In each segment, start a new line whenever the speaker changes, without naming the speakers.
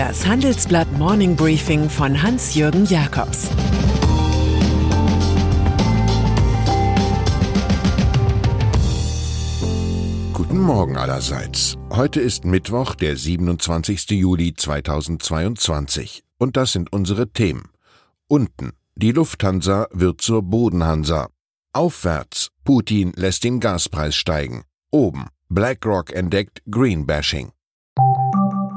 Das Handelsblatt Morning Briefing von Hans-Jürgen Jakobs
Guten Morgen allerseits. Heute ist Mittwoch, der 27. Juli 2022. Und das sind unsere Themen. Unten. Die Lufthansa wird zur Bodenhansa. Aufwärts. Putin lässt den Gaspreis steigen. Oben. BlackRock entdeckt Greenbashing.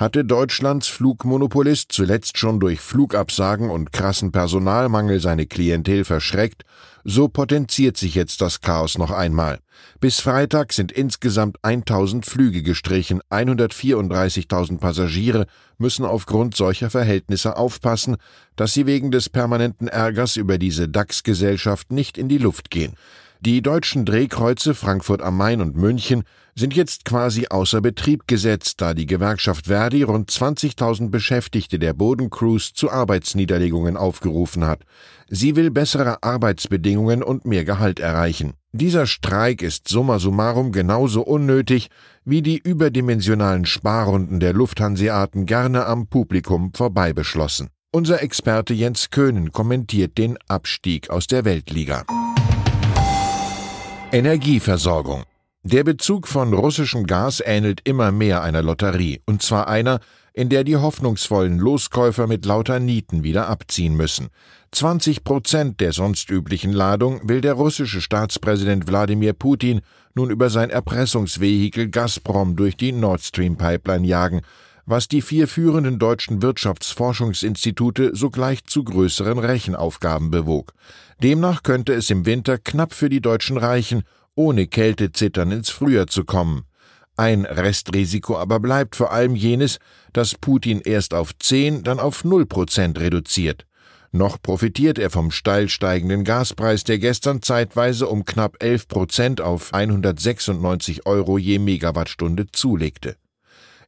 hatte Deutschlands Flugmonopolist zuletzt schon durch Flugabsagen und krassen Personalmangel seine Klientel verschreckt, so potenziert sich jetzt das Chaos noch einmal. Bis Freitag sind insgesamt 1000 Flüge gestrichen, 134.000 Passagiere müssen aufgrund solcher Verhältnisse aufpassen, dass sie wegen des permanenten Ärgers über diese DAX-Gesellschaft nicht in die Luft gehen. Die deutschen Drehkreuze Frankfurt am Main und München sind jetzt quasi außer Betrieb gesetzt, da die Gewerkschaft Verdi rund 20.000 Beschäftigte der Bodencrews zu Arbeitsniederlegungen aufgerufen hat. Sie will bessere Arbeitsbedingungen und mehr Gehalt erreichen. Dieser Streik ist summa summarum genauso unnötig wie die überdimensionalen Sparrunden der Lufthanseaten gerne am Publikum vorbei beschlossen. Unser Experte Jens Köhnen kommentiert den Abstieg aus der Weltliga. Energieversorgung. Der Bezug von russischem Gas ähnelt immer mehr einer Lotterie, und zwar einer, in der die hoffnungsvollen Loskäufer mit lauter Nieten wieder abziehen müssen. 20 Prozent der sonst üblichen Ladung will der russische Staatspräsident Wladimir Putin nun über sein Erpressungsvehikel Gazprom durch die Nord Stream Pipeline jagen, was die vier führenden deutschen Wirtschaftsforschungsinstitute sogleich zu größeren Rechenaufgaben bewog. Demnach könnte es im Winter knapp für die Deutschen reichen, ohne Kältezittern ins Frühjahr zu kommen. Ein Restrisiko aber bleibt vor allem jenes, dass Putin erst auf 10, dann auf 0 Prozent reduziert. Noch profitiert er vom steil steigenden Gaspreis, der gestern zeitweise um knapp 11 Prozent auf 196 Euro je Megawattstunde zulegte.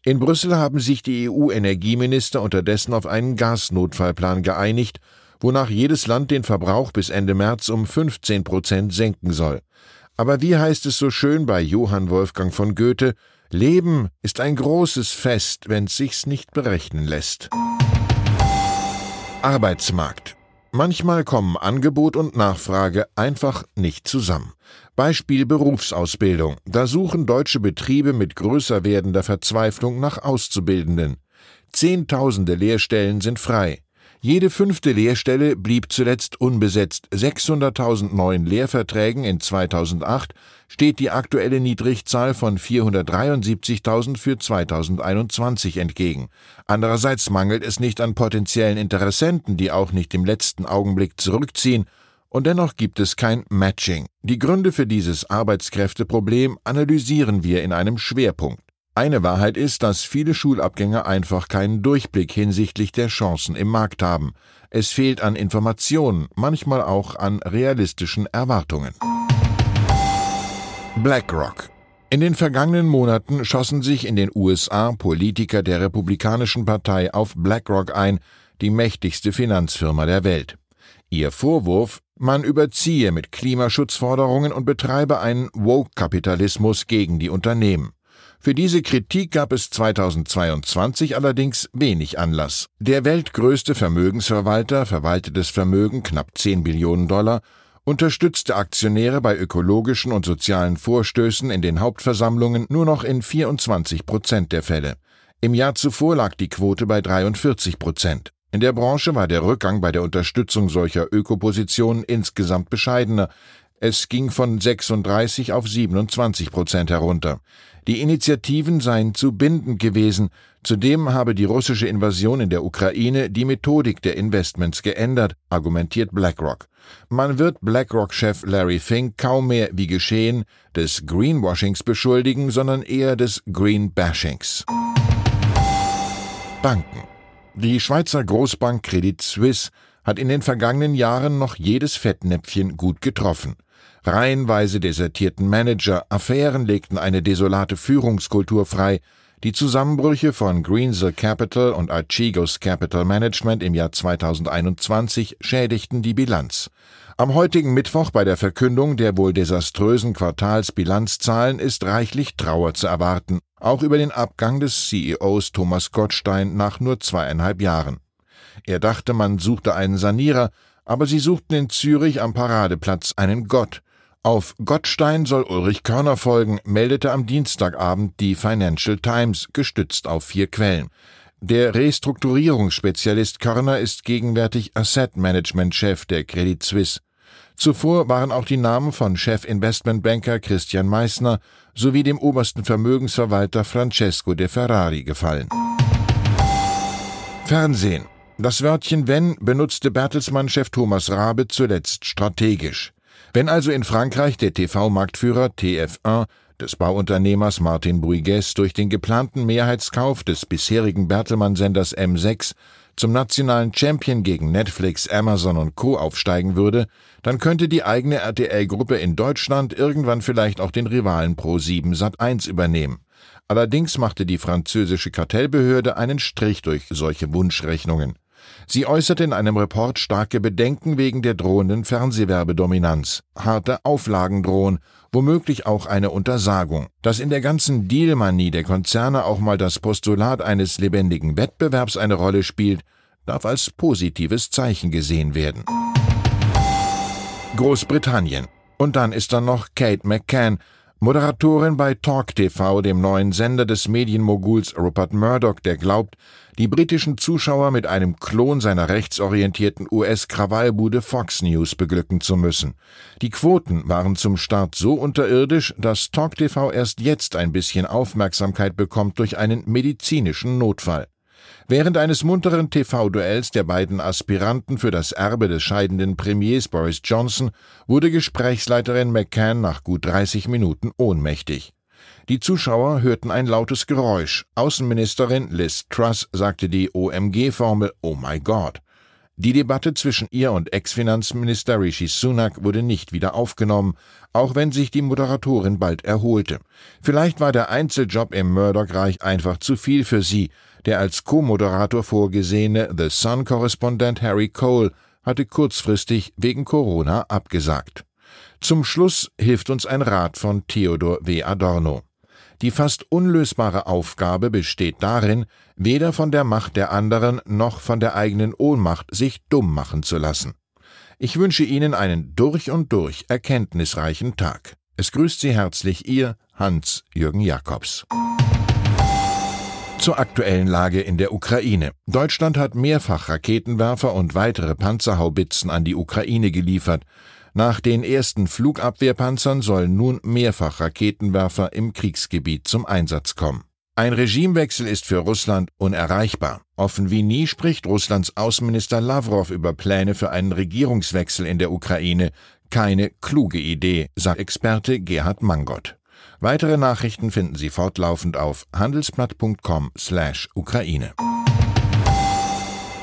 In Brüssel haben sich die EU-Energieminister unterdessen auf einen Gasnotfallplan geeinigt, wonach jedes Land den Verbrauch bis Ende März um 15 Prozent senken soll. Aber wie heißt es so schön bei Johann Wolfgang von Goethe, Leben ist ein großes Fest, wenn's sich's nicht berechnen lässt. Arbeitsmarkt. Manchmal kommen Angebot und Nachfrage einfach nicht zusammen. Beispiel Berufsausbildung. Da suchen deutsche Betriebe mit größer werdender Verzweiflung nach Auszubildenden. Zehntausende Lehrstellen sind frei. Jede fünfte Lehrstelle blieb zuletzt unbesetzt. 600.000 neuen Lehrverträgen in 2008 steht die aktuelle Niedrigzahl von 473.000 für 2021 entgegen. Andererseits mangelt es nicht an potenziellen Interessenten, die auch nicht im letzten Augenblick zurückziehen, und dennoch gibt es kein Matching. Die Gründe für dieses Arbeitskräfteproblem analysieren wir in einem Schwerpunkt. Eine Wahrheit ist, dass viele Schulabgänger einfach keinen Durchblick hinsichtlich der Chancen im Markt haben. Es fehlt an Informationen, manchmal auch an realistischen Erwartungen. BlackRock in den vergangenen Monaten schossen sich in den USA Politiker der Republikanischen Partei auf BlackRock ein, die mächtigste Finanzfirma der Welt. Ihr Vorwurf, man überziehe mit Klimaschutzforderungen und betreibe einen Woke-Kapitalismus gegen die Unternehmen. Für diese Kritik gab es 2022 allerdings wenig Anlass. Der weltgrößte Vermögensverwalter, verwaltetes Vermögen knapp 10 Billionen Dollar, unterstützte Aktionäre bei ökologischen und sozialen Vorstößen in den Hauptversammlungen nur noch in 24 Prozent der Fälle. Im Jahr zuvor lag die Quote bei 43 Prozent. In der Branche war der Rückgang bei der Unterstützung solcher Ökopositionen insgesamt bescheidener. Es ging von 36 auf 27 Prozent herunter. Die Initiativen seien zu bindend gewesen. Zudem habe die russische Invasion in der Ukraine die Methodik der Investments geändert, argumentiert BlackRock. Man wird BlackRock-Chef Larry Fink kaum mehr wie geschehen des Greenwashings beschuldigen, sondern eher des Greenbashings. Banken. Die Schweizer Großbank Credit Suisse hat in den vergangenen Jahren noch jedes Fettnäpfchen gut getroffen. Reihenweise desertierten Manager, Affären legten eine desolate Führungskultur frei, die Zusammenbrüche von Greensill Capital und Archegos Capital Management im Jahr 2021 schädigten die Bilanz. Am heutigen Mittwoch bei der Verkündung der wohl desaströsen Quartalsbilanzzahlen ist reichlich Trauer zu erwarten, auch über den Abgang des CEOs Thomas Gottstein nach nur zweieinhalb Jahren. Er dachte, man suchte einen Sanierer, aber sie suchten in Zürich am Paradeplatz einen Gott, auf Gottstein soll Ulrich Körner folgen, meldete am Dienstagabend die Financial Times, gestützt auf vier Quellen. Der Restrukturierungsspezialist Körner ist gegenwärtig Asset Management Chef der Credit Suisse. Zuvor waren auch die Namen von Chef-Investmentbanker Christian Meissner sowie dem obersten Vermögensverwalter Francesco de Ferrari gefallen. Fernsehen. Das Wörtchen wenn benutzte Bertelsmann-Chef Thomas Rabe zuletzt strategisch. Wenn also in Frankreich der TV-Marktführer TF1 des Bauunternehmers Martin Bouygues durch den geplanten Mehrheitskauf des bisherigen Bertelmann-Senders M6 zum nationalen Champion gegen Netflix, Amazon und Co. aufsteigen würde, dann könnte die eigene RTL-Gruppe in Deutschland irgendwann vielleicht auch den Rivalen Pro7 Sat1 übernehmen. Allerdings machte die französische Kartellbehörde einen Strich durch solche Wunschrechnungen. Sie äußerte in einem Report starke Bedenken wegen der drohenden Fernsehwerbedominanz. Harte Auflagen drohen, womöglich auch eine Untersagung. Dass in der ganzen Dealmanie der Konzerne auch mal das Postulat eines lebendigen Wettbewerbs eine Rolle spielt, darf als positives Zeichen gesehen werden. Großbritannien. Und dann ist da noch Kate McCann, Moderatorin bei Talk TV, dem neuen Sender des Medienmoguls Rupert Murdoch, der glaubt, die britischen Zuschauer mit einem Klon seiner rechtsorientierten US-Krawallbude Fox News beglücken zu müssen. Die Quoten waren zum Start so unterirdisch, dass Talk TV erst jetzt ein bisschen Aufmerksamkeit bekommt durch einen medizinischen Notfall. Während eines munteren TV-Duells der beiden Aspiranten für das Erbe des scheidenden Premiers Boris Johnson wurde Gesprächsleiterin McCann nach gut 30 Minuten ohnmächtig. Die Zuschauer hörten ein lautes Geräusch. Außenministerin Liz Truss sagte die OMG-Formel Oh my God. Die Debatte zwischen ihr und Ex-Finanzminister Rishi Sunak wurde nicht wieder aufgenommen, auch wenn sich die Moderatorin bald erholte. Vielleicht war der Einzeljob im Murdoch-Reich einfach zu viel für sie, der als Co-Moderator vorgesehene The Sun-Korrespondent Harry Cole hatte kurzfristig wegen Corona abgesagt. Zum Schluss hilft uns ein Rat von Theodor W. Adorno. Die fast unlösbare Aufgabe besteht darin, weder von der Macht der anderen noch von der eigenen Ohnmacht sich dumm machen zu lassen. Ich wünsche Ihnen einen durch und durch erkenntnisreichen Tag. Es grüßt Sie herzlich Ihr Hans-Jürgen Jakobs. Zur aktuellen Lage in der Ukraine. Deutschland hat mehrfach Raketenwerfer und weitere Panzerhaubitzen an die Ukraine geliefert. Nach den ersten Flugabwehrpanzern sollen nun mehrfach Raketenwerfer im Kriegsgebiet zum Einsatz kommen. Ein Regimewechsel ist für Russland unerreichbar. Offen wie nie spricht Russlands Außenminister Lavrov über Pläne für einen Regierungswechsel in der Ukraine. Keine kluge Idee, sagt Experte Gerhard Mangott. Weitere Nachrichten finden Sie fortlaufend auf handelsblatt.com/Ukraine.